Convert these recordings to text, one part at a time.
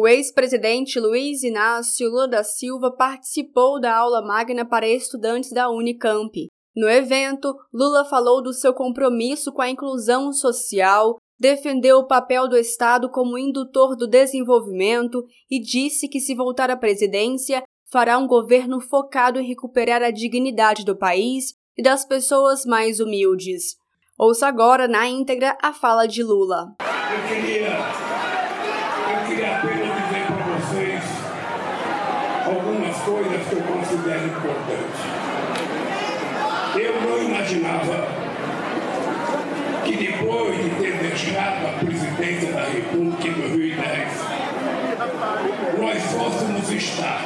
O ex-presidente Luiz Inácio Lula da Silva participou da aula magna para estudantes da Unicamp. No evento, Lula falou do seu compromisso com a inclusão social, defendeu o papel do Estado como indutor do desenvolvimento e disse que, se voltar à presidência, fará um governo focado em recuperar a dignidade do país e das pessoas mais humildes. Ouça agora na íntegra a fala de Lula. Eu queria, eu queria apenas dizer para vocês algumas coisas que eu considero importantes. Eu não imaginava que depois de ter deixado a presidência da República em 2010, nós fôssemos estar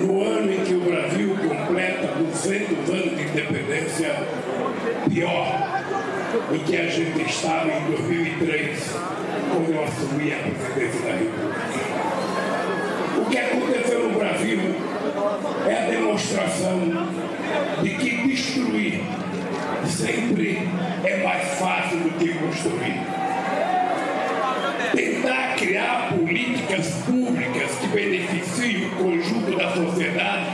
no ano em que o Brasil completa 200 anos de independência, pior do que a gente estava em 2003, quando eu assumi a presidência da República. O que aconteceu no Brasil é a demonstração de que destruir sempre é mais fácil do que construir. Tentar criar políticas públicas que beneficiem o conjunto da sociedade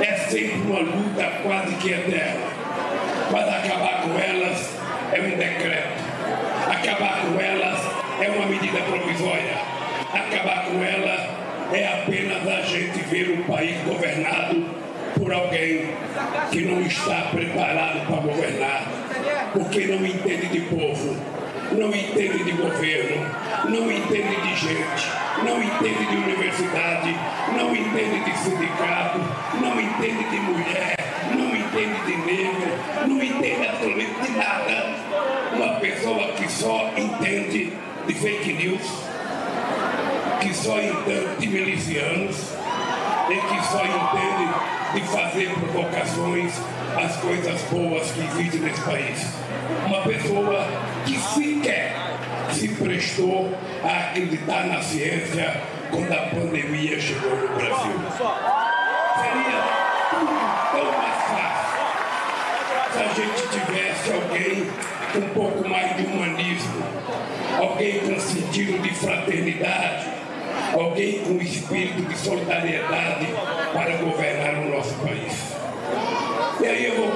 é sempre uma luta quase que eterna. Mas acabar com elas é um decreto. Acabar com elas é uma medida provisória. Acabar com elas é apenas a gente ver o país governado por alguém que não está preparado para governar, porque não entende de povo, não entende de governo, não entende de gente, não entende de universidade, não entende de sindicato, não entende de mulher, não entende de negro, não entende absolutamente de nada. Uma pessoa que só entende de fake news, que só entende de milicianos, e que só entende de fazer provocações às coisas boas que existem nesse país. Uma pessoa que sequer se prestou a acreditar na ciência quando a pandemia chegou no Brasil. Seria tudo tão mais fácil se a gente tivesse alguém com um pouco mais de humanismo, alguém com sentido de fraternidade, alguém com espírito de solidariedade para governar o nosso país. E aí eu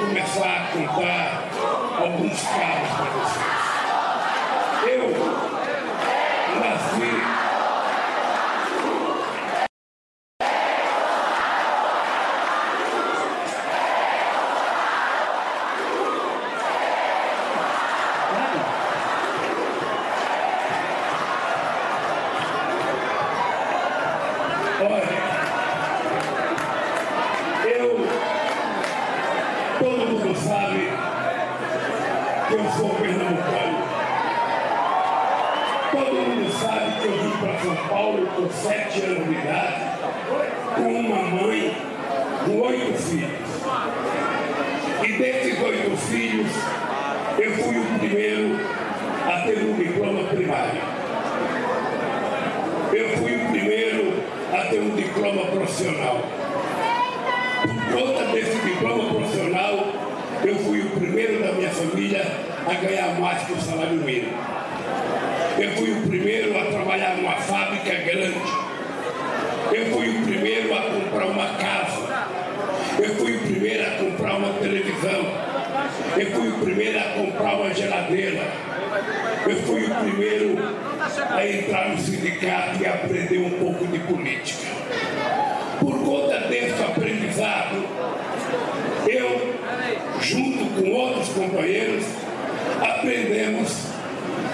sete anos de idade, com uma mãe com oito filhos. E desses oito filhos, eu fui o primeiro a ter um diploma primário. Eu fui o primeiro a ter um diploma profissional. Por conta desse diploma profissional, eu fui o primeiro da minha família a ganhar mais que o salário mínimo. Eu fui o primeiro a trabalhar numa fábrica grande. Eu fui o primeiro a comprar uma casa. Eu fui o primeiro a comprar uma televisão. Eu fui o primeiro a comprar uma geladeira. Eu fui o primeiro a entrar no sindicato e aprender um pouco de política. Por conta desse aprendizado, eu, junto com outros companheiros, aprendemos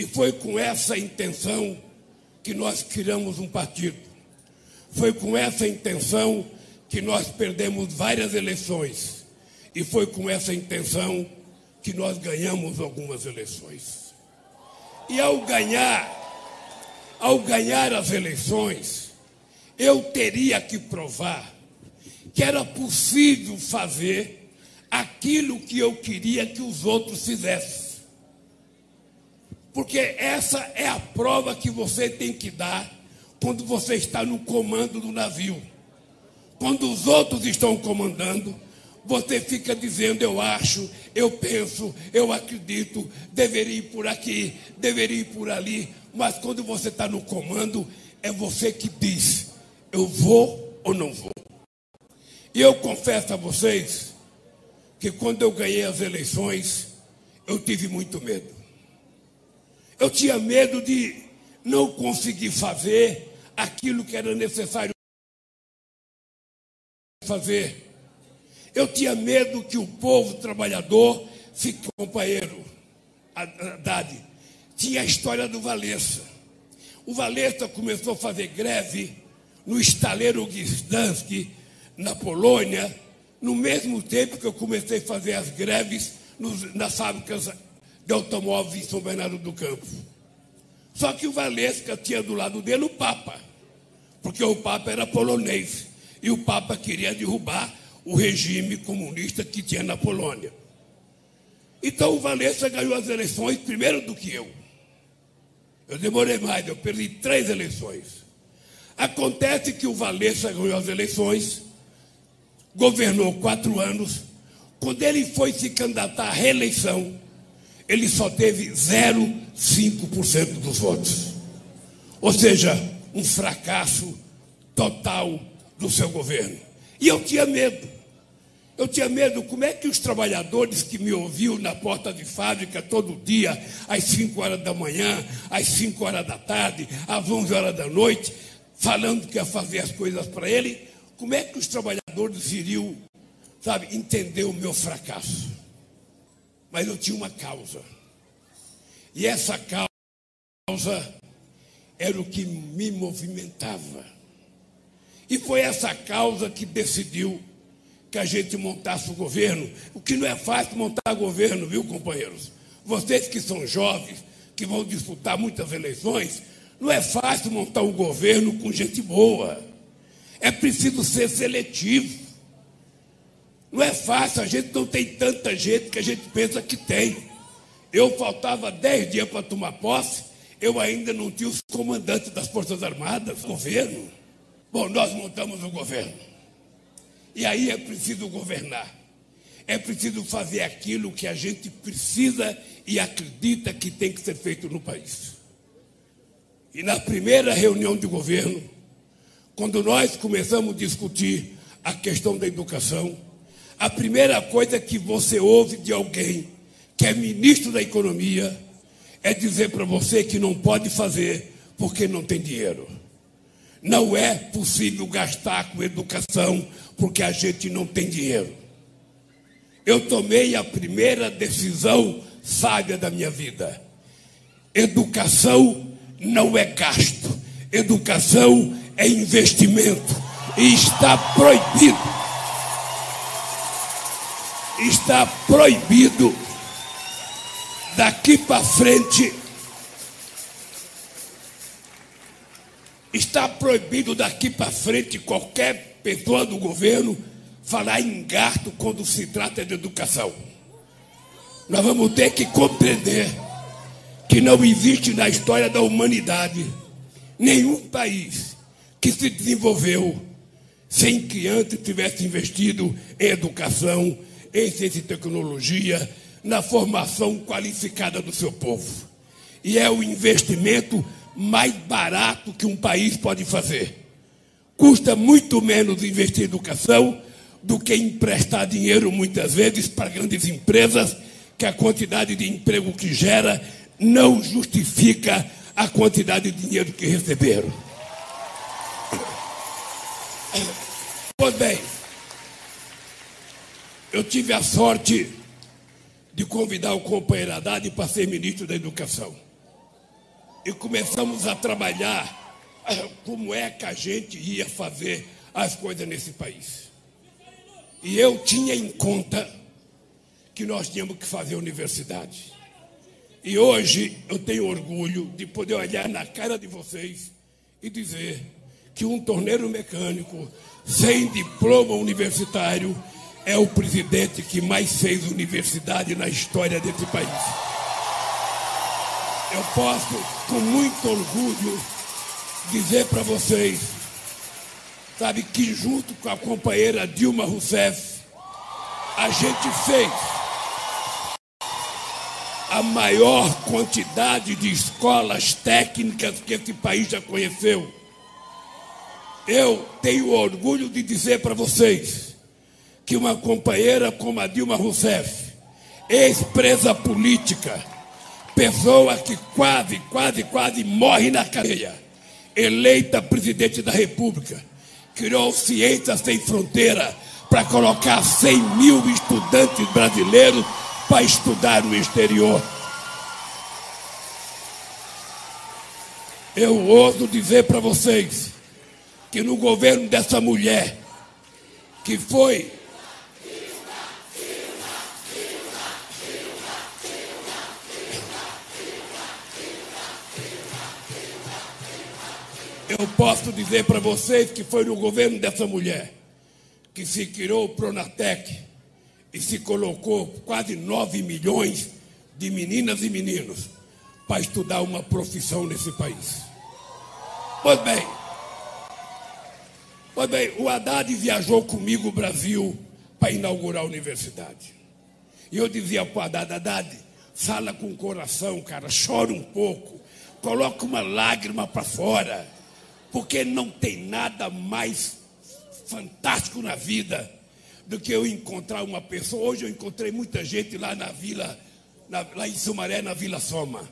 E foi com essa intenção que nós criamos um partido. Foi com essa intenção que nós perdemos várias eleições. E foi com essa intenção que nós ganhamos algumas eleições. E ao ganhar, ao ganhar as eleições, eu teria que provar que era possível fazer aquilo que eu queria que os outros fizessem. Porque essa é a prova que você tem que dar quando você está no comando do navio. Quando os outros estão comandando, você fica dizendo: eu acho, eu penso, eu acredito, deveria ir por aqui, deveria ir por ali. Mas quando você está no comando, é você que diz: eu vou ou não vou. E eu confesso a vocês que quando eu ganhei as eleições, eu tive muito medo. Eu tinha medo de não conseguir fazer aquilo que era necessário fazer. Eu tinha medo que o povo trabalhador fique companheiro. Haddad. Tinha a história do Valessa. O Valessa começou a fazer greve no estaleiro Gdańsk, na Polônia, no mesmo tempo que eu comecei a fazer as greves nos, nas fábricas de automóveis em São Bernardo do Campo. Só que o Valesca tinha do lado dele o Papa, porque o Papa era polonês e o Papa queria derrubar o regime comunista que tinha na Polônia. Então o Valesca ganhou as eleições primeiro do que eu. Eu demorei mais, eu perdi três eleições. Acontece que o Valesca ganhou as eleições, governou quatro anos. Quando ele foi se candidatar à reeleição, ele só teve 0,5% dos votos. Ou seja, um fracasso total do seu governo. E eu tinha medo. Eu tinha medo, como é que os trabalhadores que me ouviam na porta de fábrica todo dia, às 5 horas da manhã, às 5 horas da tarde, às 11 horas da noite, falando que ia fazer as coisas para ele, como é que os trabalhadores iriam, sabe, entender o meu fracasso? Mas eu tinha uma causa. E essa causa era o que me movimentava. E foi essa causa que decidiu que a gente montasse o governo. O que não é fácil montar governo, viu, companheiros? Vocês que são jovens, que vão disputar muitas eleições, não é fácil montar um governo com gente boa. É preciso ser seletivo. Não é fácil, a gente não tem tanta gente que a gente pensa que tem. Eu faltava dez dias para tomar posse, eu ainda não tinha os comandantes das Forças Armadas, governo. Bom, nós montamos o governo. E aí é preciso governar. É preciso fazer aquilo que a gente precisa e acredita que tem que ser feito no país. E na primeira reunião de governo, quando nós começamos a discutir a questão da educação, a primeira coisa que você ouve de alguém que é ministro da Economia é dizer para você que não pode fazer porque não tem dinheiro. Não é possível gastar com educação porque a gente não tem dinheiro. Eu tomei a primeira decisão sábia da minha vida. Educação não é gasto, educação é investimento e está proibido. Está proibido daqui para frente Está proibido daqui para frente qualquer pessoa do governo falar em gasto quando se trata de educação. Nós vamos ter que compreender que não existe na história da humanidade nenhum país que se desenvolveu sem que antes tivesse investido em educação, em ciência e tecnologia, na formação qualificada do seu povo. E é o investimento mais barato que um país pode fazer. Custa muito menos investir em educação do que emprestar dinheiro, muitas vezes, para grandes empresas, que a quantidade de emprego que gera não justifica a quantidade de dinheiro que receberam. Pois bem, eu tive a sorte de convidar o companheiro Haddad para ser ministro da Educação e começamos a trabalhar como é que a gente ia fazer as coisas nesse país. E eu tinha em conta que nós tínhamos que fazer universidade. E hoje eu tenho orgulho de poder olhar na cara de vocês e dizer que um torneiro mecânico sem diploma universitário é o presidente que mais fez universidade na história desse país. Eu posso, com muito orgulho, dizer para vocês, sabe, que junto com a companheira Dilma Rousseff, a gente fez a maior quantidade de escolas técnicas que esse país já conheceu. Eu tenho orgulho de dizer para vocês que uma companheira como a Dilma Rousseff, ex-presa política, pessoa que quase, quase, quase morre na cadeia, eleita presidente da República, criou Ciência Sem Fronteira para colocar 100 mil estudantes brasileiros para estudar no exterior. Eu ouso dizer para vocês que no governo dessa mulher, que foi Eu posso dizer para vocês que foi no governo dessa mulher que se criou o Pronatec e se colocou quase 9 milhões de meninas e meninos para estudar uma profissão nesse país. Pois bem, pois bem, o Haddad viajou comigo o Brasil para inaugurar a universidade. E eu dizia para o Haddad, Haddad, fala com o coração, cara, chora um pouco, coloca uma lágrima para fora, porque não tem nada mais fantástico na vida do que eu encontrar uma pessoa. Hoje eu encontrei muita gente lá na vila, na, lá em Sumaré, na Vila Soma,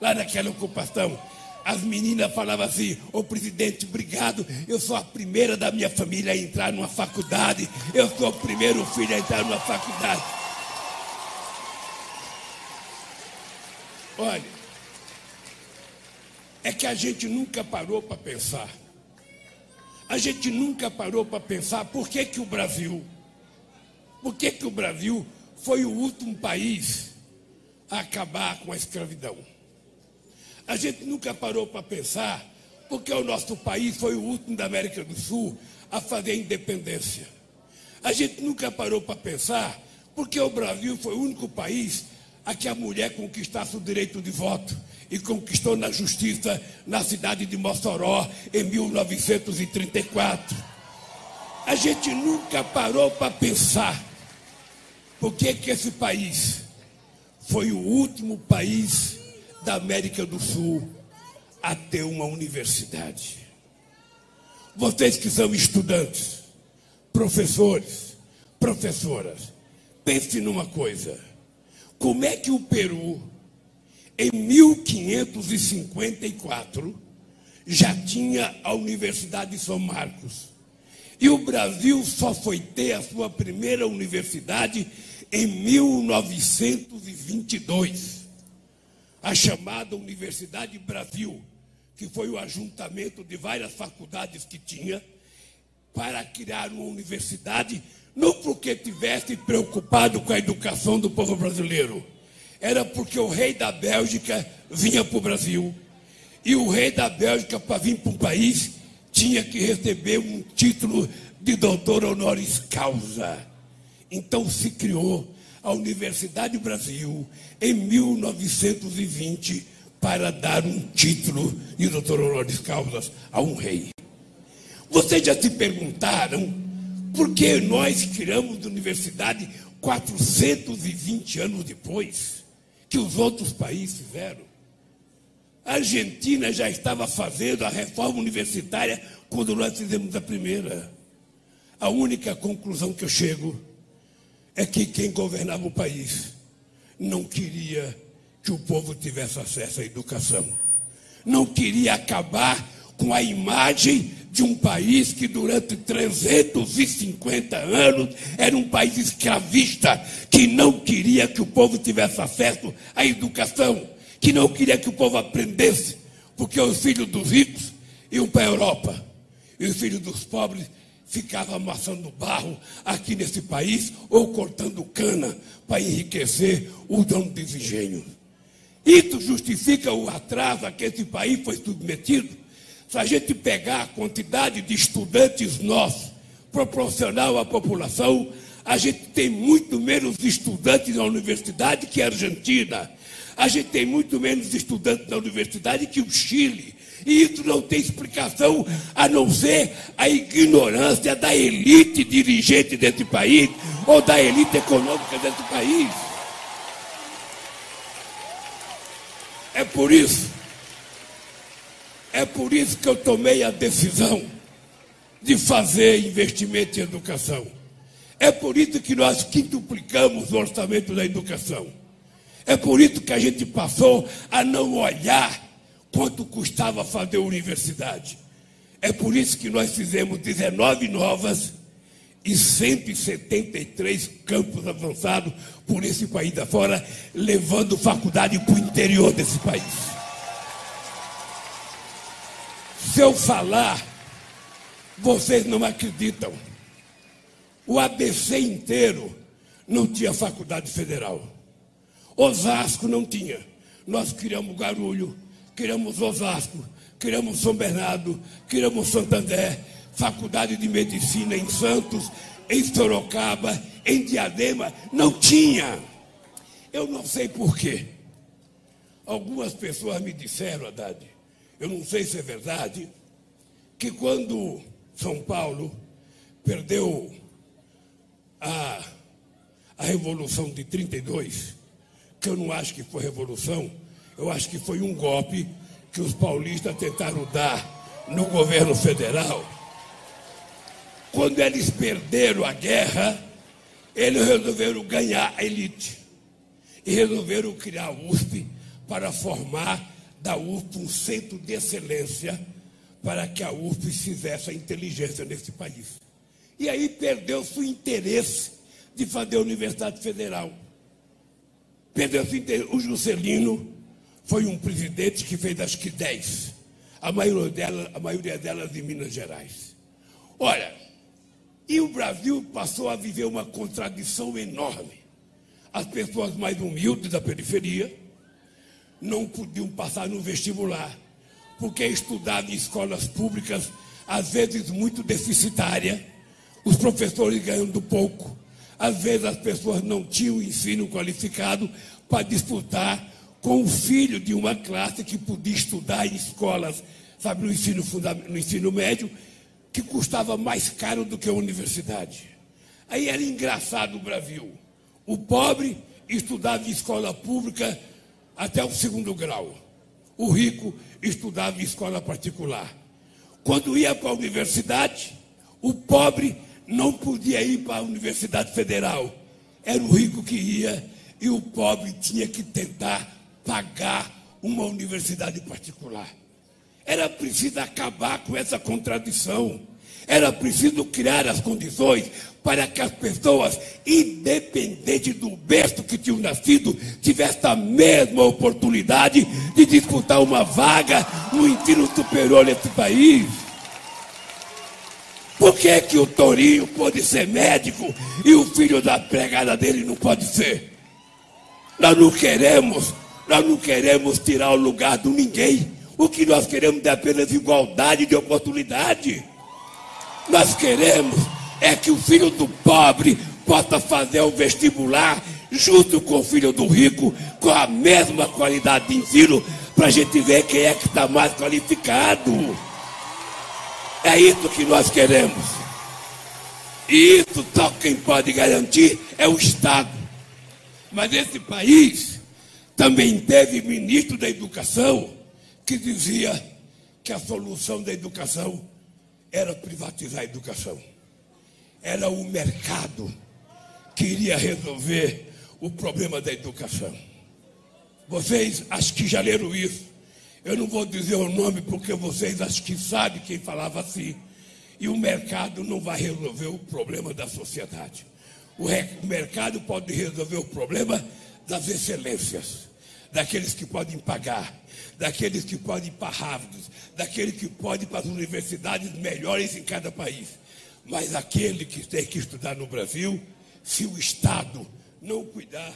lá naquela ocupação. As meninas falavam assim: Ô presidente, obrigado. Eu sou a primeira da minha família a entrar numa faculdade. Eu sou o primeiro filho a entrar numa faculdade. Olha, é que a gente nunca parou para pensar. A gente nunca parou para pensar por que, que o Brasil por que, que o Brasil foi o último país a acabar com a escravidão? A gente nunca parou para pensar porque o nosso país foi o último da América do Sul a fazer a independência. A gente nunca parou para pensar porque o Brasil foi o único país a que a mulher conquistasse o direito de voto e conquistou na justiça na cidade de Mossoró em 1934. A gente nunca parou para pensar por que, que esse país foi o último país da América do Sul a ter uma universidade? Vocês que são estudantes, professores, professoras, pense numa coisa. Como é que o Peru, em 1554, já tinha a Universidade de São Marcos? E o Brasil só foi ter a sua primeira universidade em 1922. A chamada Universidade Brasil, que foi o ajuntamento de várias faculdades que tinha, para criar uma universidade, não porque tivesse preocupado com a educação do povo brasileiro, era porque o rei da Bélgica vinha para o Brasil. E o rei da Bélgica, para vir para um país, tinha que receber um título de doutor honoris causa. Então se criou a Universidade Brasil em 1920 para dar um título de doutor honoris causa a um rei. Vocês já se perguntaram por que nós criamos a universidade 420 anos depois que os outros países fizeram? A Argentina já estava fazendo a reforma universitária quando nós fizemos a primeira. A única conclusão que eu chego é que quem governava o país não queria que o povo tivesse acesso à educação. Não queria acabar com a imagem de um país que durante 350 anos era um país escravista, que não queria que o povo tivesse acesso à educação que não queria que o povo aprendesse, porque os filhos dos ricos iam para a Europa e os filhos dos pobres ficavam amassando barro aqui nesse país ou cortando cana para enriquecer o dono dos engenhos. Isso justifica o atraso a que esse país foi submetido? Se a gente pegar a quantidade de estudantes nossos, proporcional à população, a gente tem muito menos estudantes na universidade que a Argentina. A gente tem muito menos estudantes na universidade que o Chile. E isso não tem explicação a não ser a ignorância da elite dirigente desse país ou da elite econômica desse país. É por isso, é por isso que eu tomei a decisão de fazer investimento em educação. É por isso que nós quintuplicamos o orçamento da educação. É por isso que a gente passou a não olhar quanto custava fazer universidade. É por isso que nós fizemos 19 novas e 173 campos avançados por esse país afora, levando faculdade para o interior desse país. Se eu falar, vocês não acreditam. O ABC inteiro não tinha faculdade federal. Osasco não tinha. Nós criamos Garulho, criamos Osasco, criamos São Bernardo, criamos Santander, faculdade de medicina em Santos, em Sorocaba, em Diadema, não tinha. Eu não sei porquê. Algumas pessoas me disseram, Haddad, eu não sei se é verdade, que quando São Paulo perdeu a, a Revolução de 32, que eu não acho que foi revolução, eu acho que foi um golpe que os paulistas tentaram dar no governo federal quando eles perderam a guerra, eles resolveram ganhar a elite. E resolveram criar a USP para formar da USP um centro de excelência para que a USP fizesse a inteligência nesse país. E aí perdeu-se o interesse de fazer a Universidade Federal. Perdeu-se o interesse. O Juscelino foi um presidente que fez acho que 10. A maioria delas, a maioria delas em Minas Gerais. Olha, e o Brasil passou a viver uma contradição enorme. As pessoas mais humildes da periferia não podiam passar no vestibular, porque estudavam em escolas públicas, às vezes muito deficitária, os professores ganhando pouco, às vezes as pessoas não tinham ensino qualificado para disputar com o filho de uma classe que podia estudar em escolas, sabe, no ensino, no ensino médio, que custava mais caro do que a universidade. Aí era engraçado o Brasil. O pobre estudava em escola pública até o segundo grau. O rico estudava em escola particular. Quando ia para a universidade, o pobre não podia ir para a Universidade Federal. Era o rico que ia e o pobre tinha que tentar pagar uma universidade particular. Era preciso acabar com essa contradição. Era preciso criar as condições para que as pessoas, independente do berço que tinham nascido, tivessem a mesma oportunidade de disputar uma vaga no ensino superior nesse país. Por que, que o Torinho pode ser médico e o filho da pregada dele não pode ser? Nós não queremos, nós não queremos tirar o lugar de ninguém. O que nós queremos é apenas igualdade de oportunidade. Nós queremos é que o filho do pobre possa fazer o vestibular junto com o filho do rico, com a mesma qualidade de ensino, para a gente ver quem é que está mais qualificado. É isso que nós queremos. E isso só quem pode garantir é o Estado. Mas esse país também teve ministro da educação que dizia que a solução da educação era privatizar a educação. Era o mercado que iria resolver o problema da educação. Vocês acho que já leram isso. Eu não vou dizer o nome porque vocês acho que sabem quem falava assim. E o mercado não vai resolver o problema da sociedade. O, mercado pode resolver o problema das excelências daqueles que podem pagar, daqueles que podem ir para Harvard, daqueles que podem ir para as universidades melhores em cada país. Mas aquele que tem que estudar no Brasil, se o Estado não cuidar,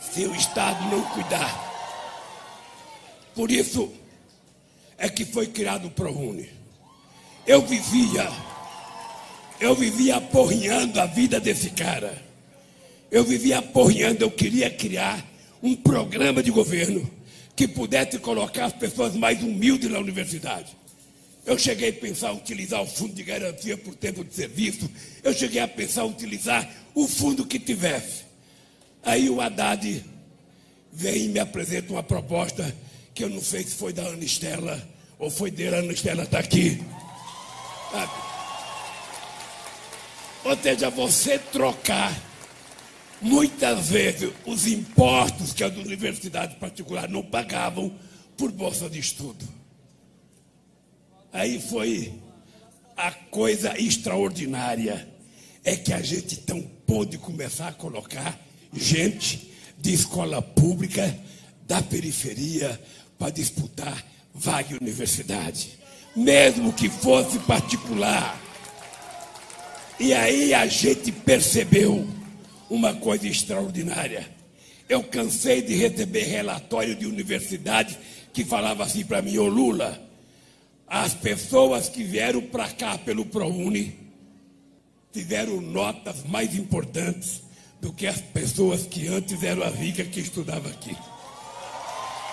se o Estado não cuidar. Por isso é que foi criado o ProUni. Eu vivia, eu vivia aporrinhando a vida desse cara. Eu vivia aporrinhando, eu queria criar um programa de governo que pudesse colocar as pessoas mais humildes na universidade. Eu cheguei a pensar em utilizar o fundo de garantia por tempo de serviço. Eu cheguei a pensar em utilizar o fundo que tivesse. Aí o Haddad vem e me apresenta uma proposta que eu não sei se foi da Ana Estela ou foi dele, a Ana Estela está aqui. Ou seja, você trocar muitas vezes os impostos que as universidades particulares não pagavam por bolsa de estudo. Aí foi a coisa extraordinária é que a gente então pôde começar a colocar gente de escola pública da periferia para disputar vaga universidade, mesmo que fosse particular. E aí a gente percebeu uma coisa extraordinária. Eu cansei de receber relatório de universidade que falava assim para mim, ô Lula, as pessoas que vieram para cá pelo ProUni tiveram notas mais importantes do que as pessoas que antes eram a rica que estudava aqui.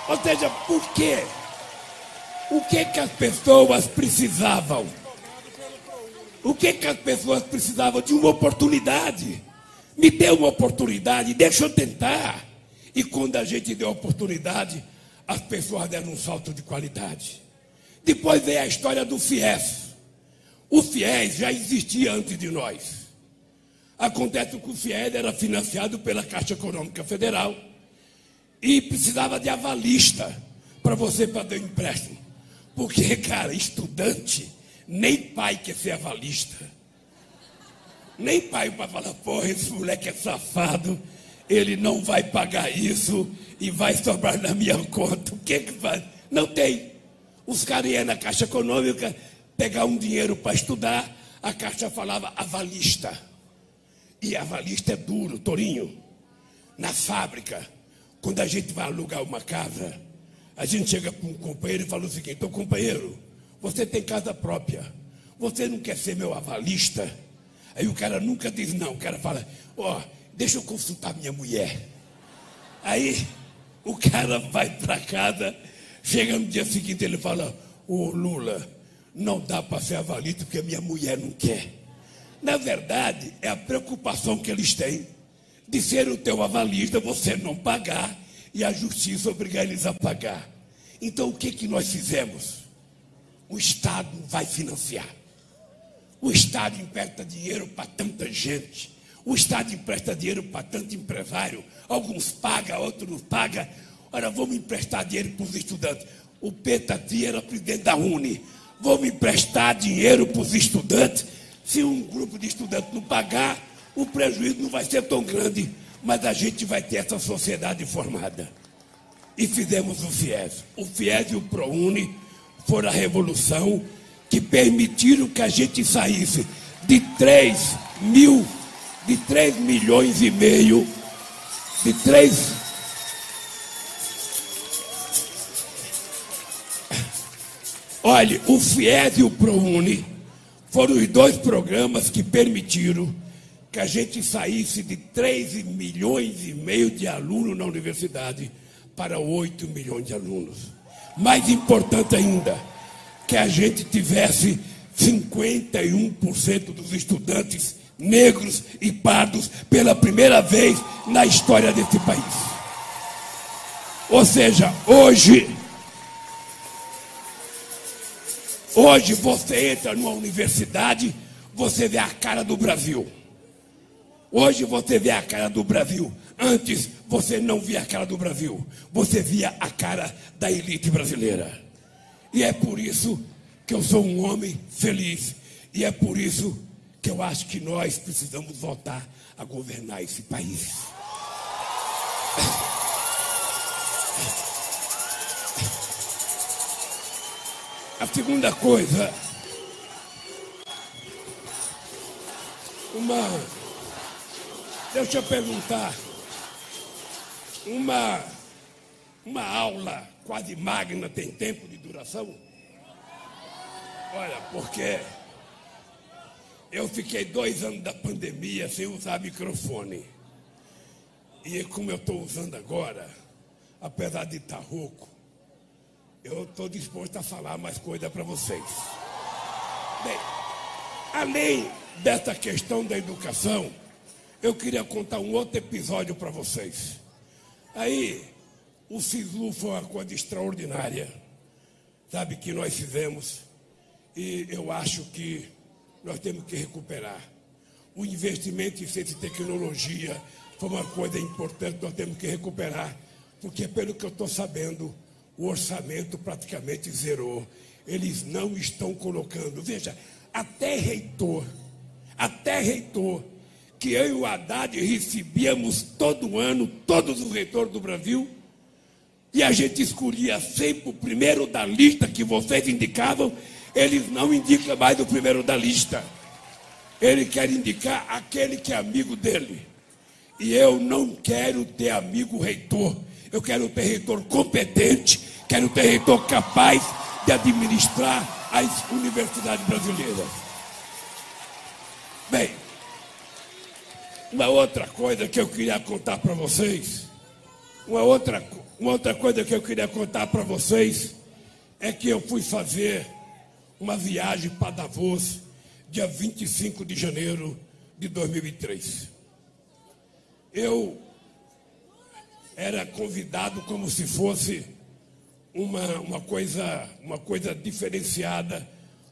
Ou seja, por quê? O que que as pessoas precisavam? O que que as pessoas precisavam? De uma oportunidade. Me dê uma oportunidade, deixa eu tentar. E quando a gente deu a oportunidade, as pessoas deram um salto de qualidade. Depois veio a história do FIES. O FIES já existia antes de nós. Acontece que o FIES era financiado pela Caixa Econômica Federal e precisava de avalista para você fazer empréstimo. Porque, cara, estudante, nem pai quer ser avalista. Nem pai para falar, porra, esse moleque é safado, ele não vai pagar isso e vai sobrar na minha conta. O que que faz? Não tem. Os caras iam na Caixa Econômica pegar um dinheiro para estudar, a Caixa falava avalista. E avalista é duro, Torinho. Na fábrica, quando a gente vai alugar uma casa, a gente chega para um companheiro e fala o seguinte: Ô companheiro, você tem casa própria, você não quer ser meu avalista? Aí o cara nunca diz não, o cara fala: Ó, oh, deixa eu consultar minha mulher. Aí o cara vai para casa Chega no dia seguinte, ele fala: Ô oh, Lula, não dá para ser avalista porque minha mulher não quer. Na verdade, é a preocupação que eles têm de ser o teu avalista, você não pagar e a justiça obrigar eles a pagar. Então, o que, que nós fizemos? O Estado vai financiar. O Estado empresta dinheiro para tanta gente. O Estado empresta dinheiro para tanto empresário. Alguns pagam, outros não pagam. Ora, vamos emprestar dinheiro para os estudantes. O Petati era presidente da Uni. Vamos emprestar dinheiro para os estudantes. Se um grupo de estudantes não pagar, o prejuízo não vai ser tão grande, mas a gente vai ter essa sociedade formada. E fizemos o FIES. O FIES e o ProUni foram a revolução que permitiram que a gente saísse de 3 mil, de 3 milhões e meio, de 3 Olhe, o FIES e o ProUni foram os dois programas que permitiram que a gente saísse de 3 milhões e meio de alunos na universidade para 8 milhões de alunos. Mais importante ainda, que a gente tivesse 51% dos estudantes negros e pardos pela primeira vez na história desse país. Ou seja, hoje Hoje você entra numa universidade, você vê a cara do Brasil. Hoje você vê a cara do Brasil. Antes você não via a cara do Brasil. Você via a cara da elite brasileira. E é por isso que eu sou um homem feliz. E é por isso que eu acho que nós precisamos voltar a governar esse país. A segunda coisa, uma. Deixa eu perguntar. uma, uma aula quase magna tem tempo de duração? Olha, porque eu fiquei dois anos da pandemia sem usar microfone. E como eu estou usando agora, apesar de estar rouco, eu estou disposto a falar mais coisa para vocês. Bem, além dessa questão da educação, eu queria contar um outro episódio para vocês. Aí, o SISU foi uma coisa extraordinária, sabe, que nós fizemos, e eu acho que nós temos que recuperar. O investimento em ciência e tecnologia foi uma coisa importante, nós temos que recuperar, porque pelo que eu estou sabendo, o orçamento praticamente zerou. Eles não estão colocando, veja, até reitor, até reitor, que eu e o Haddad recebíamos todo ano, todos os reitores do Brasil, e a gente escolhia sempre o primeiro da lista que vocês indicavam, eles não indicam mais o primeiro da lista. Ele quer indicar aquele que é amigo dele. E eu não quero ter amigo reitor. Eu quero ter reitor competente, quero ter reitor capaz de administrar as universidades brasileiras. Bem, uma outra coisa que eu queria contar para vocês, uma outra, uma outra coisa que eu queria contar para vocês é que eu fui fazer uma viagem para Davos, dia 25 de janeiro de 2003. Eu era convidado como se fosse uma, uma, coisa, uma coisa diferenciada,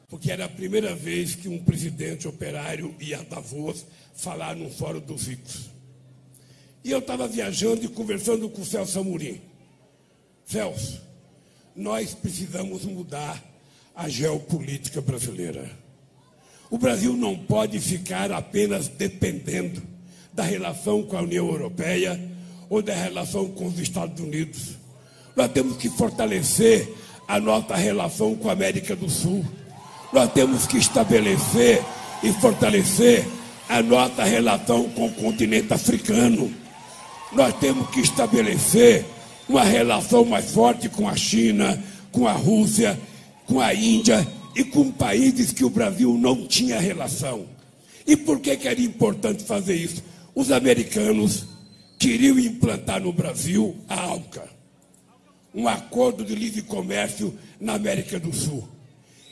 porque era a primeira vez que um presidente operário ia a Davos falar num fórum dos ricos. E eu estava viajando e conversando com o Celso Amorim. Celso, nós precisamos mudar a geopolítica brasileira. O Brasil não pode ficar apenas dependendo da relação com a União Europeia ou da relação com os Estados Unidos. Nós temos que fortalecer a nossa relação com a América do Sul. Nós temos que estabelecer e fortalecer a nossa relação com o continente africano. Nós temos que estabelecer uma relação mais forte com a China, com a Rússia com a Índia e com países que o Brasil não tinha relação. E por que, que era importante fazer isso? Os americanos queriam implantar no Brasil a ALCA, um acordo de livre comércio na América do Sul.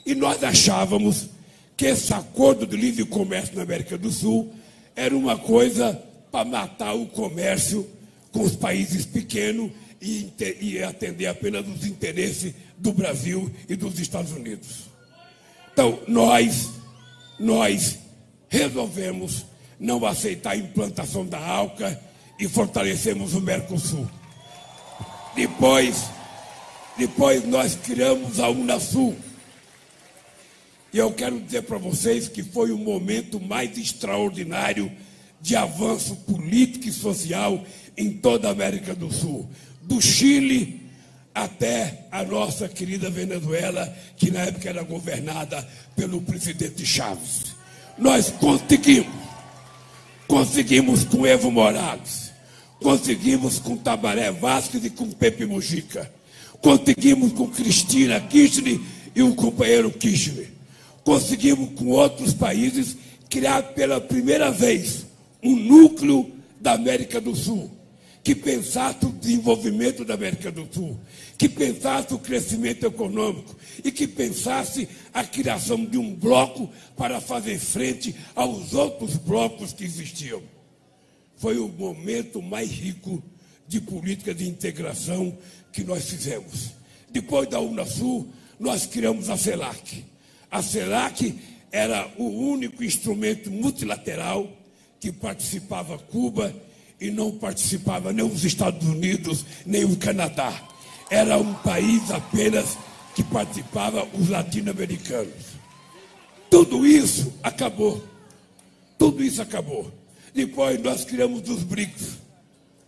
E nós achávamos que esse acordo de livre comércio na América do Sul era uma coisa para matar o comércio com os países pequenos e, e atender apenas os interesses do Brasil e dos Estados Unidos. Então, nós, nós resolvemos não aceitar a implantação da ALCA e fortalecemos o Mercosul. Depois, depois nós criamos a Unasul. E eu quero dizer para vocês que foi o momento mais extraordinário de avanço político e social em toda a América do Sul. Do Chile até a nossa querida Venezuela, que na época era governada pelo presidente Chaves. Nós conseguimos, conseguimos com Evo Morales, conseguimos com Tabaré Vasquez e com Pepe Mujica, conseguimos com Cristina Kirchner e o companheiro Kirchner, conseguimos com outros países criar pela primeira vez um núcleo da América do Sul que pensasse o desenvolvimento da América do Sul, que pensasse o crescimento econômico e que pensasse a criação de um bloco para fazer frente aos outros blocos que existiam. Foi o momento mais rico de política de integração que nós fizemos. Depois da Unasul, nós criamos a CELAC. A CELAC era o único instrumento multilateral que participava Cuba e não participava nem os Estados Unidos, nem o Canadá. Era um país apenas que participava os latino-americanos. Tudo isso acabou. Tudo isso acabou. Depois nós criamos os BRICS.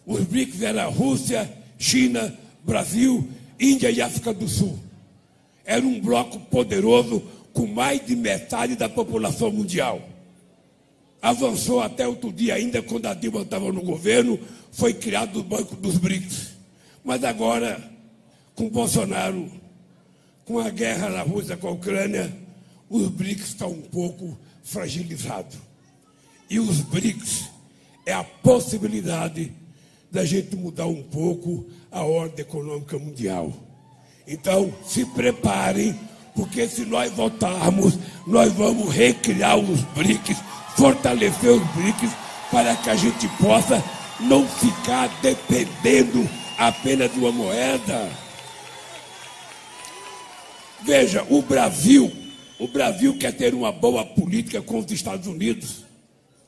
Os BRICS eram Rússia, China, Brasil, Índia e África do Sul. Era um bloco poderoso com mais de metade da população mundial. Avançou até outro dia, ainda quando a Dilma estava no governo, foi criado o Banco dos BRICS. Mas agora, com Bolsonaro, com a guerra na Rússia com a Ucrânia, os BRICS estão um pouco fragilizados. E os BRICS é a possibilidade da gente mudar um pouco a ordem econômica mundial. Então, se preparem, porque se nós votarmos, nós vamos recriar os BRICS, fortalecer os BRICS, para que a gente possa não ficar dependendo apenas de uma moeda. Veja, o Brasil, o Brasil quer ter uma boa política com os Estados Unidos.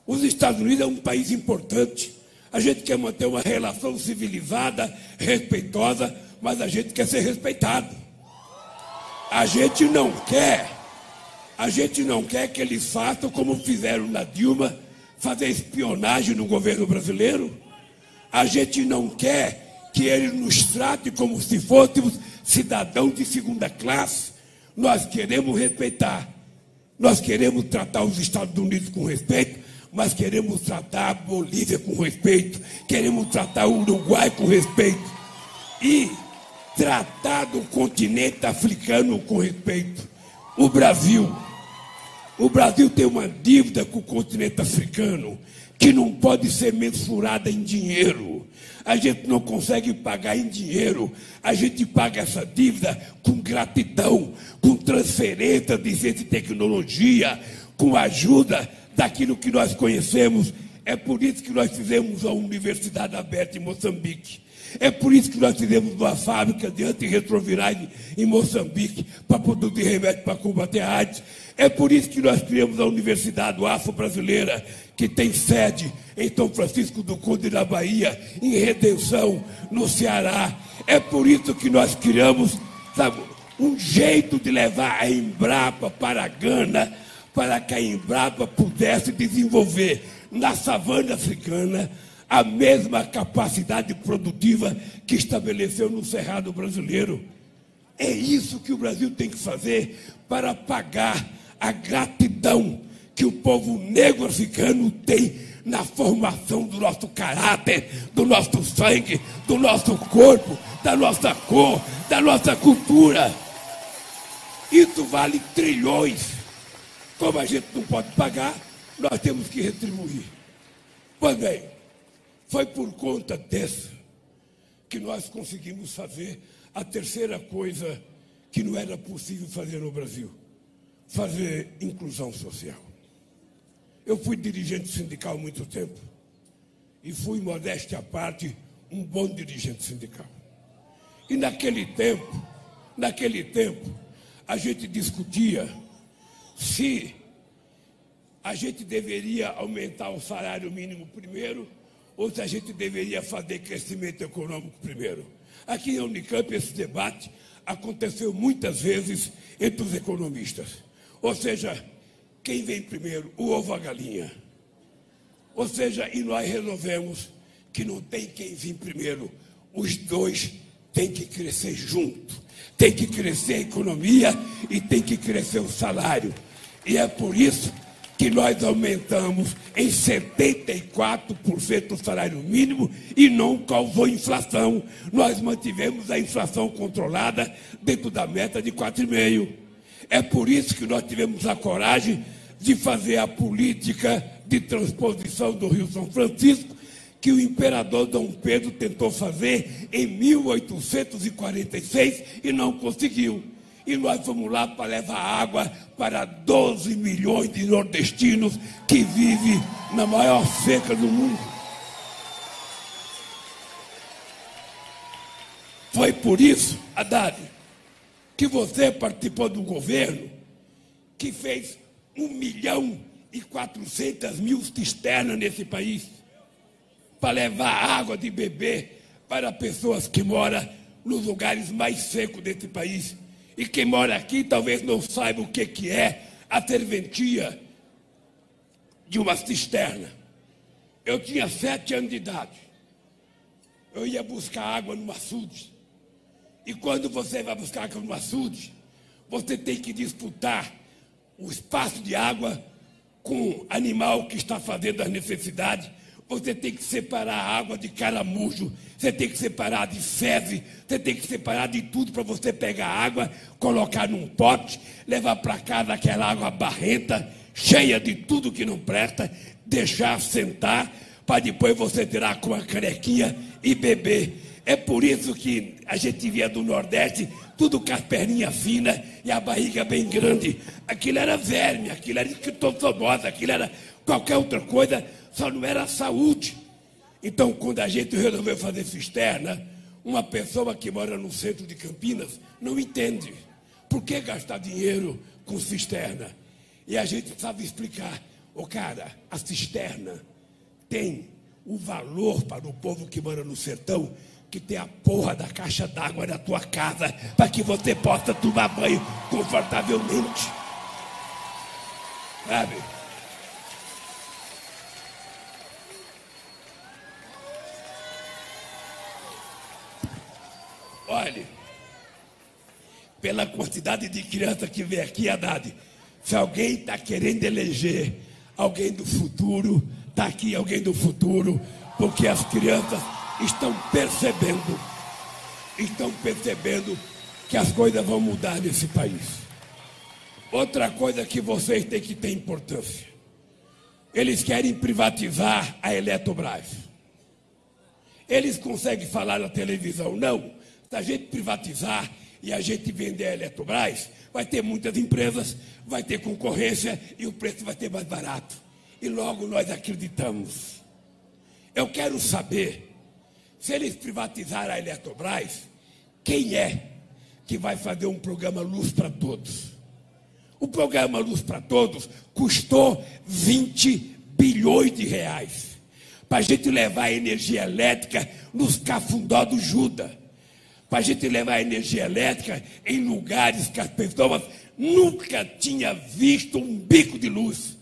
Os Estados Unidos é um país importante. A gente quer manter uma relação civilizada, respeitosa, mas a gente quer ser respeitado. A gente não quer, a gente não quer que eles façam como fizeram na Dilma, fazer espionagem no governo brasileiro. A gente não quer que eles nos tratem como se fôssemos cidadãos de segunda classe. Nós queremos respeitar. Nós queremos tratar os Estados Unidos com respeito, mas queremos tratar a Bolívia com respeito, queremos tratar o Uruguai com respeito e tratar do continente africano com respeito. O Brasil, o Brasil tem uma dívida com o continente africano que não pode ser mensurada em dinheiro. A gente não consegue pagar em dinheiro, a gente paga essa dívida com gratidão, com transferência de ciência e tecnologia, com ajuda daquilo que nós conhecemos. É por isso que nós fizemos a Universidade Aberta em Moçambique. É por isso que nós fizemos uma fábrica de antirretrovirais em Moçambique para produzir remédio para combater a AIDS. É por isso que nós criamos a Universidade Afro-Brasileira, que tem sede em São Francisco do Conde, na Bahia, em Redenção, no Ceará. É por isso que nós criamos sabe, um jeito de levar a Embrapa para a Gana, para que a Embrapa pudesse desenvolver na savana africana a mesma capacidade produtiva que estabeleceu no Cerrado brasileiro. É isso que o Brasil tem que fazer para pagar a gratidão que o povo negro africano tem na formação do nosso caráter, do nosso sangue, do nosso corpo, da nossa cor, da nossa cultura. Isso vale trilhões. Como a gente não pode pagar, nós temos que retribuir. Pois bem, foi por conta dessa que nós conseguimos fazer a terceira coisa que não era possível fazer no Brasil: fazer inclusão social. Eu fui dirigente sindical muito tempo e fui, modéstia à parte, um bom dirigente sindical. E naquele tempo, naquele tempo, a gente discutia se a gente deveria aumentar o salário mínimo primeiro ou se a gente deveria fazer crescimento econômico primeiro. Aqui em Unicamp, esse debate aconteceu muitas vezes entre os economistas. Ou seja, quem vem primeiro, o ovo ou a galinha? Ou seja, e nós resolvemos que não tem quem vir primeiro, os dois têm que crescer junto. Tem que crescer a economia e tem que crescer o salário. E é por isso que nós aumentamos em 74% o salário mínimo e não causou inflação. Nós mantivemos a inflação controlada dentro da meta de 4,5%. É por isso que nós tivemos a coragem de fazer a política de transposição do Rio São Francisco que o imperador Dom Pedro tentou fazer em 1846 e não conseguiu e nós vamos lá para levar água para 12 milhões de nordestinos que vivem na maior seca do mundo. Foi por isso, Haddad, que você participou do governo que fez um milhão e quatrocentas mil cisternas nesse país para levar água de beber para pessoas que moram nos lugares mais secos desse país. E quem mora aqui talvez não saiba o que, que é a serventia de uma cisterna. Eu tinha sete anos de idade. Eu ia buscar água no açude. E quando você vai buscar água no açude, você tem que disputar o espaço de água com animal que está fazendo as necessidades, você tem que separar a água de caramujo, você tem que separar de fezes, você tem que separar de tudo para você pegar a água, colocar num pote, levar para casa aquela água barrenta, cheia de tudo que não presta, deixar sentar, para depois você tirar com a canequinha e beber. É por isso que a gente via do Nordeste tudo com as perninhas finas e a barriga bem grande. Aquilo era verme, aquilo era esquitosomosa, aquilo era qualquer outra coisa, só não era saúde. Então, quando a gente resolveu fazer cisterna, uma pessoa que mora no centro de Campinas não entende. Por que gastar dinheiro com cisterna? E a gente sabe explicar. Ô cara, a cisterna tem o valor para o povo que mora no sertão que tem a porra da caixa d'água na tua casa para que você possa tomar banho confortavelmente. Sabe? Pela quantidade de crianças que vem aqui, Haddad, se alguém está querendo eleger alguém do futuro, está aqui alguém do futuro, porque as crianças estão percebendo, estão percebendo que as coisas vão mudar nesse país. Outra coisa que vocês têm que ter importância. Eles querem privatizar a Eletrobras. Eles conseguem falar na televisão, não. Se a gente privatizar e a gente vender a Eletrobras, vai ter muitas empresas, vai ter concorrência e o preço vai ter mais barato. E logo nós acreditamos. Eu quero saber se eles privatizarem a Eletrobras, quem é que vai fazer um programa Luz para Todos? O programa Luz para Todos custou 20 bilhões de reais para a gente levar energia elétrica nos cafundó do Juda, para a gente levar energia elétrica em lugares que as pessoas nunca tinham visto um bico de luz.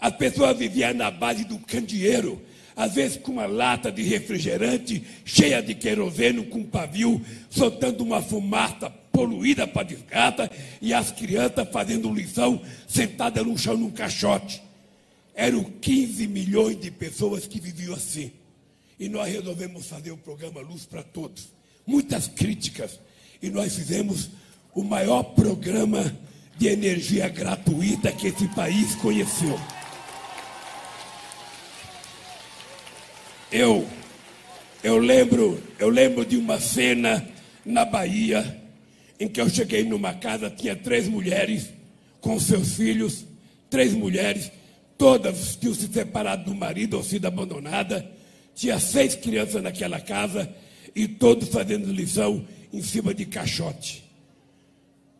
As pessoas viviam na base do candeeiro, às vezes com uma lata de refrigerante cheia de querosene com pavio, soltando uma fumaça poluída para desgata e as crianças fazendo lição sentadas no chão num caixote. Eram 15 milhões de pessoas que viviam assim. E nós resolvemos fazer o programa Luz para Todos. Muitas críticas. E nós fizemos o maior programa de energia gratuita que esse país conheceu. Eu, eu lembro, eu lembro de uma cena na Bahia em que eu cheguei numa casa, tinha três mulheres com seus filhos, três mulheres, todas tinham se separado do marido ou sido abandonada. Tinha seis crianças naquela casa e todos fazendo lição em cima de caixote.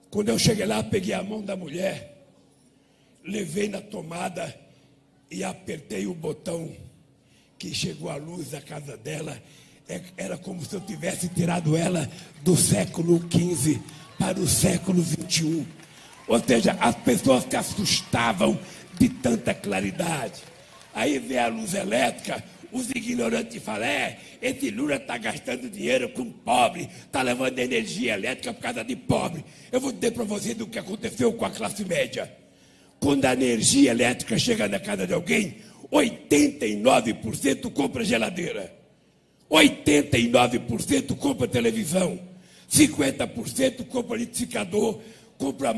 Quando eu cheguei lá, peguei a mão da mulher, levei na tomada e apertei o botão que chegou à luz da casa dela, é, era como se eu tivesse tirado ela do século XV para o século XXI. Ou seja, as pessoas se assustavam de tanta claridade. Aí vem a luz elétrica, os ignorantes falam: é, esse Lula está gastando dinheiro com pobre, está levando energia elétrica por causa de pobre. Eu vou dizer para vocês do que aconteceu com a classe média. Quando a energia elétrica chega na casa de alguém, 89% compra geladeira, 89% compra televisão, 50% compra liquidificador, compra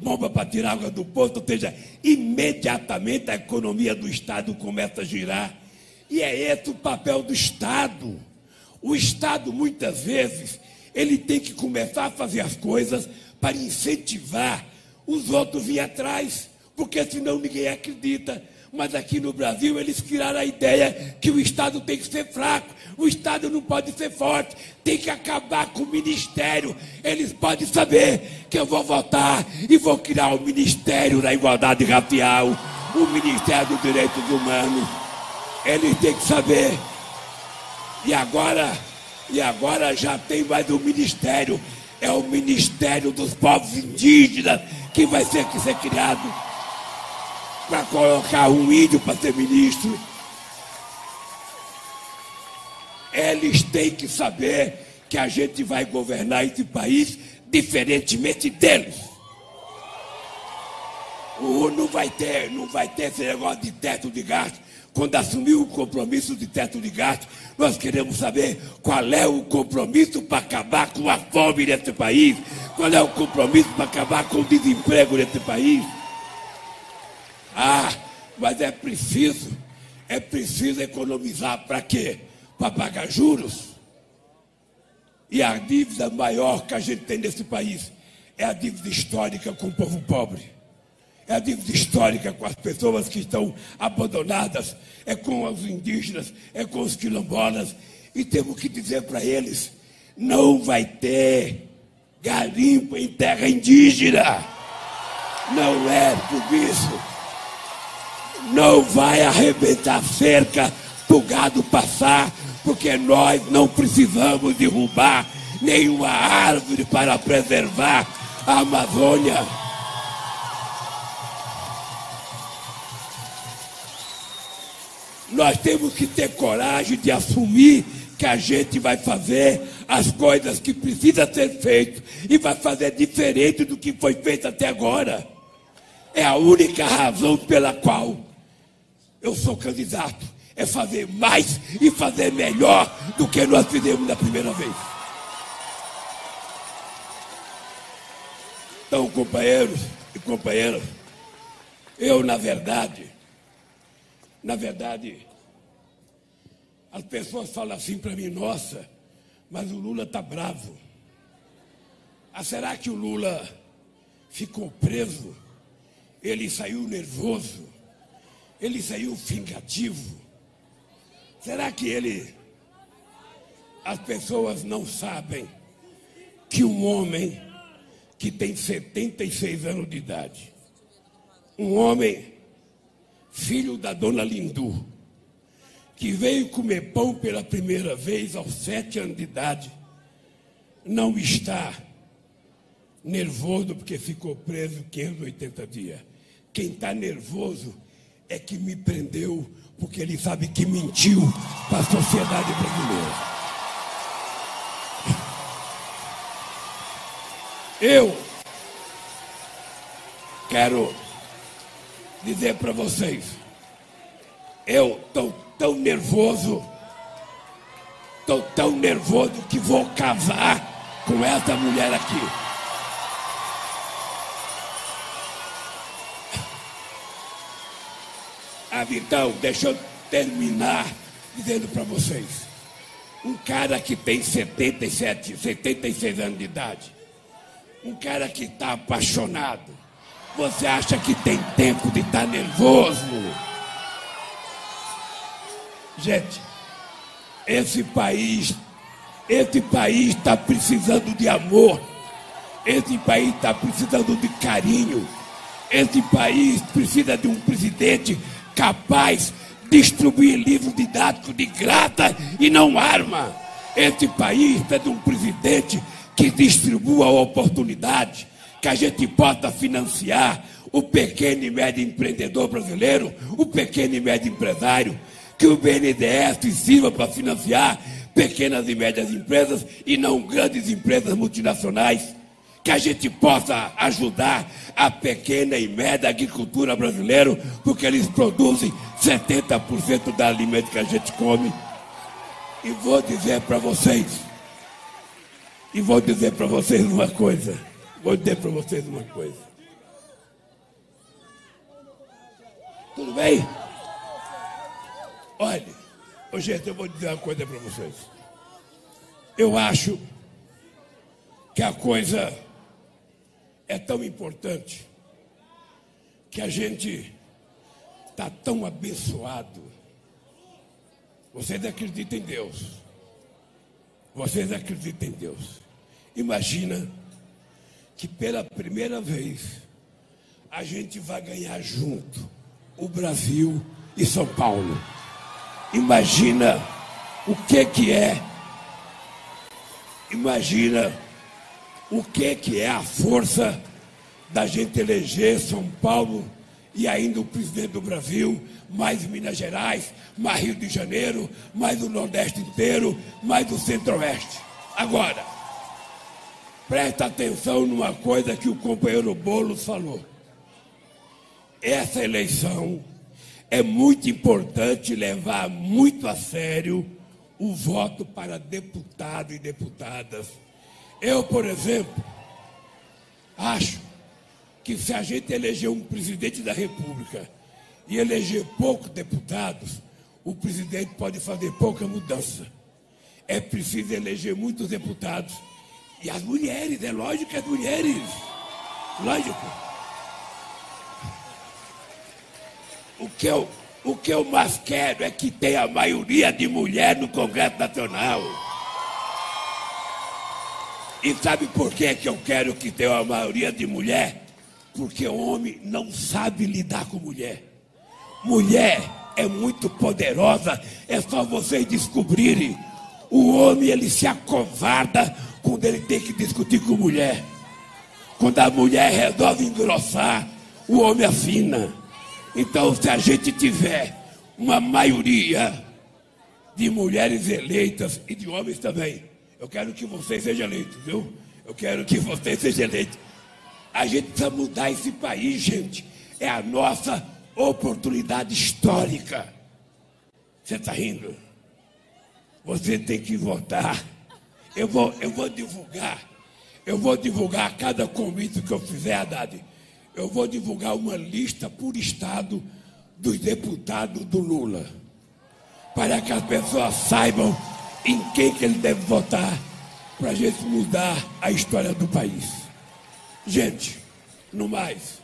bomba para tirar água do poço, ou seja, imediatamente a economia do Estado começa a girar. E é esse o papel do Estado. O Estado, muitas vezes, ele tem que começar a fazer as coisas para incentivar os outros vir atrás, porque senão ninguém acredita. Mas aqui no Brasil eles criaram a ideia que o Estado tem que ser fraco, o Estado não pode ser forte, tem que acabar com o ministério. Eles podem saber que eu vou votar e vou criar o Ministério da Igualdade Racial, o Ministério dos Direitos Humanos. Eles têm que saber. E agora, e agora já tem mais um ministério. É o Ministério dos Povos Indígenas que vai ser que ser criado para colocar um índio para ser ministro. Eles têm que saber que a gente vai governar esse país diferentemente deles. não vai ter, não vai ter esse negócio de teto de gasto. Quando assumiu o compromisso de teto de gasto, nós queremos saber qual é o compromisso para acabar com a fome nesse país, qual é o compromisso para acabar com o desemprego nesse país. Ah, mas é preciso, é preciso economizar para quê? Para pagar juros. E a dívida maior que a gente tem nesse país é a dívida histórica com o povo pobre é a dívida histórica com as pessoas que estão abandonadas, é com os indígenas, é com os quilombolas. E temos que dizer para eles: não vai ter garimpo em terra indígena. Não é por isso. Não vai arrebentar cerca para gado passar, porque nós não precisamos derrubar nenhuma árvore para preservar a Amazônia. Nós temos que ter coragem de assumir que a gente vai fazer as coisas que precisa ser feito e vai fazer diferente do que foi feito até agora. É a única razão pela qual eu sou candidato. É fazer mais e fazer melhor do que nós fizemos na primeira vez. Então, companheiros e companheiras, eu, na verdade, na verdade, as pessoas falam assim para mim, nossa, mas o Lula está bravo. Ah, será que o Lula ficou preso? Ele saiu nervoso? Ele saiu vingativo? Será que ele. As pessoas não sabem que um homem que tem 76 anos de idade, um homem filho da dona Lindu, que veio comer pão pela primeira vez aos sete anos de idade, não está nervoso porque ficou preso 580 dias. Quem está nervoso é que me prendeu porque ele sabe que mentiu para a sociedade brasileira. Eu quero dizer para vocês, eu estou tão nervoso, estou tão nervoso que vou casar com essa mulher aqui. Ah, então, deixa eu terminar dizendo para vocês. Um cara que tem 77, 76 anos de idade, um cara que está apaixonado, você acha que tem tempo de estar tá nervoso? Gente, esse país, esse país está precisando de amor. Esse país está precisando de carinho. Esse país precisa de um presidente capaz de distribuir livros didáticos de grata e não arma. Esse país precisa de um presidente que distribua oportunidade que a gente possa financiar o pequeno e médio empreendedor brasileiro, o pequeno e médio empresário, que o BNDES sirva para financiar pequenas e médias empresas e não grandes empresas multinacionais, que a gente possa ajudar a pequena e média agricultura brasileira, porque eles produzem 70% da alimento que a gente come. E vou dizer para vocês, e vou dizer para vocês uma coisa. Vou dizer para vocês uma coisa. Tudo bem? Olha, oh, gente, eu vou dizer uma coisa para vocês. Eu acho que a coisa é tão importante que a gente está tão abençoado. Vocês acreditam em Deus. Vocês acreditam em Deus. Imagina que pela primeira vez a gente vai ganhar junto o Brasil e São Paulo. Imagina o que que é. Imagina o que que é a força da gente eleger São Paulo e ainda o presidente do Brasil, mais Minas Gerais, mais Rio de Janeiro, mais o Nordeste inteiro, mais o Centro-Oeste. Agora, Presta atenção numa coisa que o companheiro Boulos falou. essa eleição é muito importante levar muito a sério o voto para deputado e deputadas. Eu, por exemplo, acho que se a gente eleger um presidente da República e eleger poucos deputados, o presidente pode fazer pouca mudança. É preciso eleger muitos deputados. E as mulheres, é lógico que as mulheres. Lógico. O que eu, o que eu mais quero é que tenha a maioria de mulher no Congresso Nacional. E sabe por que, que eu quero que tenha a maioria de mulher? Porque o homem não sabe lidar com mulher. Mulher é muito poderosa, é só vocês descobrirem. O homem ele se acovarda quando ele tem que discutir com mulher. Quando a mulher resolve engrossar, o homem afina. Então, se a gente tiver uma maioria de mulheres eleitas e de homens também, eu quero que vocês sejam eleitos, viu? Eu quero que vocês sejam eleitos. A gente precisa mudar esse país, gente. É a nossa oportunidade histórica. Você está rindo? Você tem que votar. Eu vou, eu vou divulgar. Eu vou divulgar cada convite que eu fizer, Haddad eu vou divulgar uma lista por estado dos deputados do Lula, para que as pessoas saibam em quem que ele deve votar, para a gente mudar a história do país. Gente, no mais,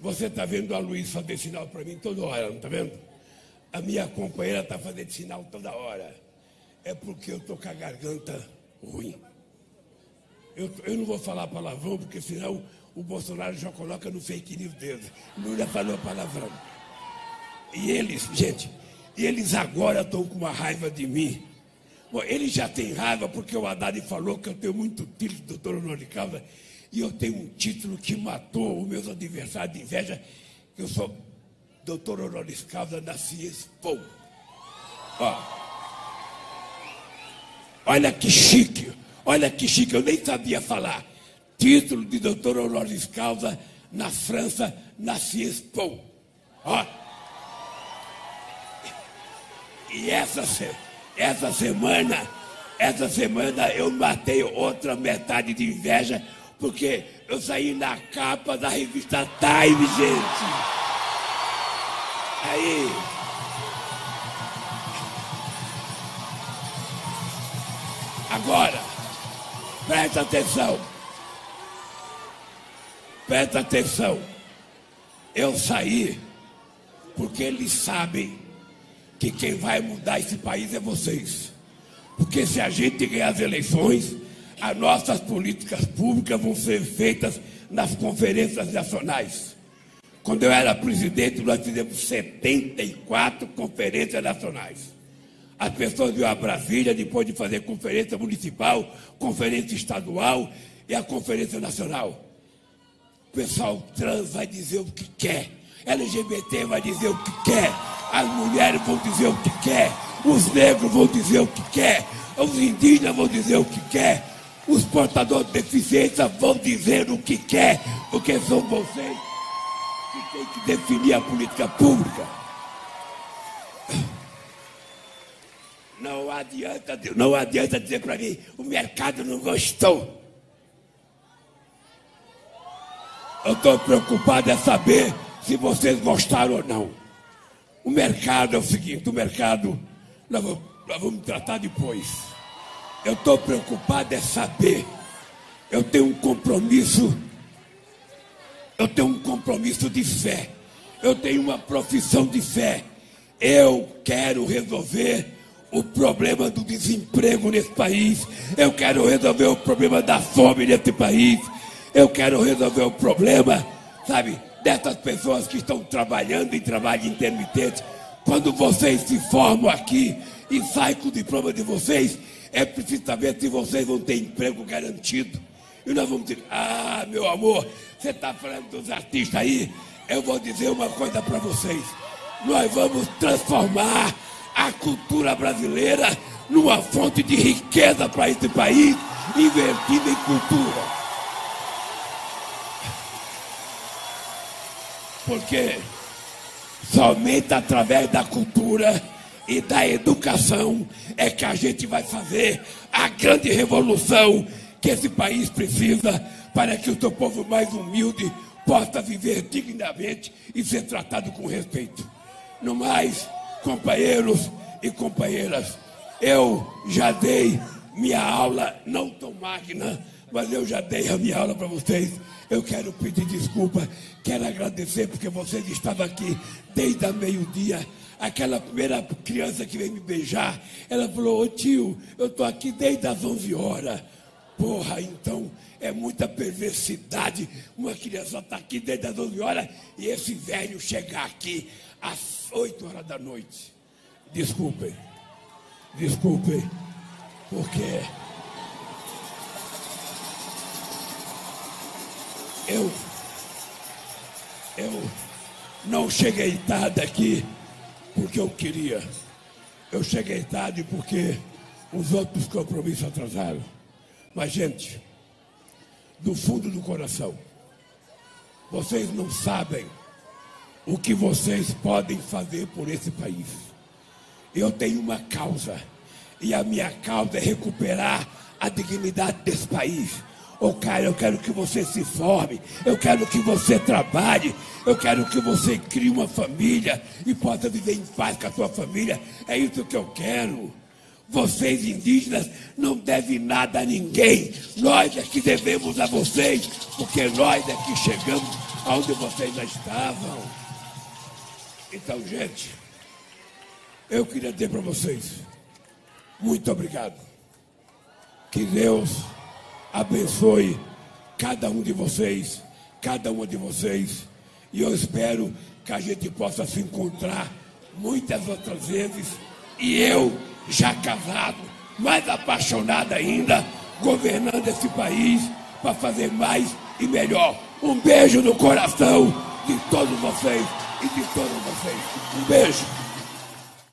você está vendo a Luiz fazer sinal para mim toda hora, não está vendo? A minha companheira está fazendo sinal toda hora. É porque eu estou com a garganta ruim. Eu, eu não vou falar palavrão, porque senão o Bolsonaro já coloca no fake news dele. Lula falou palavrão. E eles, gente, eles agora estão com uma raiva de mim. Bom, ele já tem raiva porque o Haddad falou que eu tenho muito título de doutor de causa e eu tenho um título que matou os meus adversários de inveja. Eu sou doutor honoris causa da Ciespou. Ó. Olha que chique, olha que chique, eu nem sabia falar título de doutor honoris causa na França, na Ciespou. Ó. E essa, essa semana, essa semana eu matei outra metade de inveja, porque eu saí na capa da revista Time, gente. Aí. Agora, presta atenção. Presta atenção. Eu saí porque eles sabem que quem vai mudar esse país é vocês. Porque se a gente ganhar as eleições, as nossas políticas públicas vão ser feitas nas conferências nacionais. Quando eu era presidente, nós fizemos 74 conferências nacionais. As pessoas iam a Brasília depois de fazer conferência municipal, conferência estadual e a conferência nacional pessoal trans vai dizer o que quer, LGBT vai dizer o que quer, as mulheres vão dizer o que quer, os negros vão dizer o que quer, os indígenas vão dizer o que quer, os portadores de deficiência vão dizer o que quer, porque são vocês que têm que definir a política pública. Não adianta, não adianta dizer para mim, o mercado não gostou. Eu estou preocupado é saber se vocês gostaram ou não. O mercado é o seguinte, o mercado nós vamos, nós vamos tratar depois. Eu estou preocupado é saber. Eu tenho um compromisso. Eu tenho um compromisso de fé. Eu tenho uma profissão de fé. Eu quero resolver o problema do desemprego nesse país. Eu quero resolver o problema da fome nesse país. Eu quero resolver o problema, sabe, dessas pessoas que estão trabalhando em trabalho intermitente. Quando vocês se formam aqui e saem com o diploma de vocês, é preciso saber se vocês vão ter emprego garantido. E nós vamos dizer, ah, meu amor, você está falando dos artistas aí? Eu vou dizer uma coisa para vocês. Nós vamos transformar a cultura brasileira numa fonte de riqueza para esse país, investindo em cultura. Porque somente através da cultura e da educação é que a gente vai fazer a grande revolução que esse país precisa para que o seu povo mais humilde possa viver dignamente e ser tratado com respeito. No mais, companheiros e companheiras, eu já dei minha aula, não tão magna, mas eu já dei a minha aula para vocês. Eu quero pedir desculpa, quero agradecer porque vocês estavam aqui desde a meio-dia. Aquela primeira criança que veio me beijar, ela falou: Ô tio, eu estou aqui desde as 11 horas. Porra, então é muita perversidade. Uma criança está aqui desde as 11 horas e esse velho chegar aqui às 8 horas da noite. Desculpem, desculpem, porque eu, eu não cheguei tarde aqui porque eu queria. Eu cheguei tarde porque os outros compromissos atrasaram. Mas, gente, do fundo do coração, vocês não sabem o que vocês podem fazer por esse país. Eu tenho uma causa, e a minha causa é recuperar a dignidade desse país. Ô oh, cara, eu quero que você se forme, eu quero que você trabalhe, eu quero que você crie uma família e possa viver em paz com a sua família. É isso que eu quero. Vocês indígenas não devem nada a ninguém. Nós é que devemos a vocês, porque nós é que chegamos aonde vocês já estavam. Então, gente, eu queria dizer para vocês, muito obrigado. Que Deus abençoe cada um de vocês, cada uma de vocês. E eu espero que a gente possa se encontrar muitas outras vezes. E eu já casado, mais apaixonado ainda, governando esse país para fazer mais e melhor. Um beijo no coração de todos vocês e de todos vocês. Um beijo.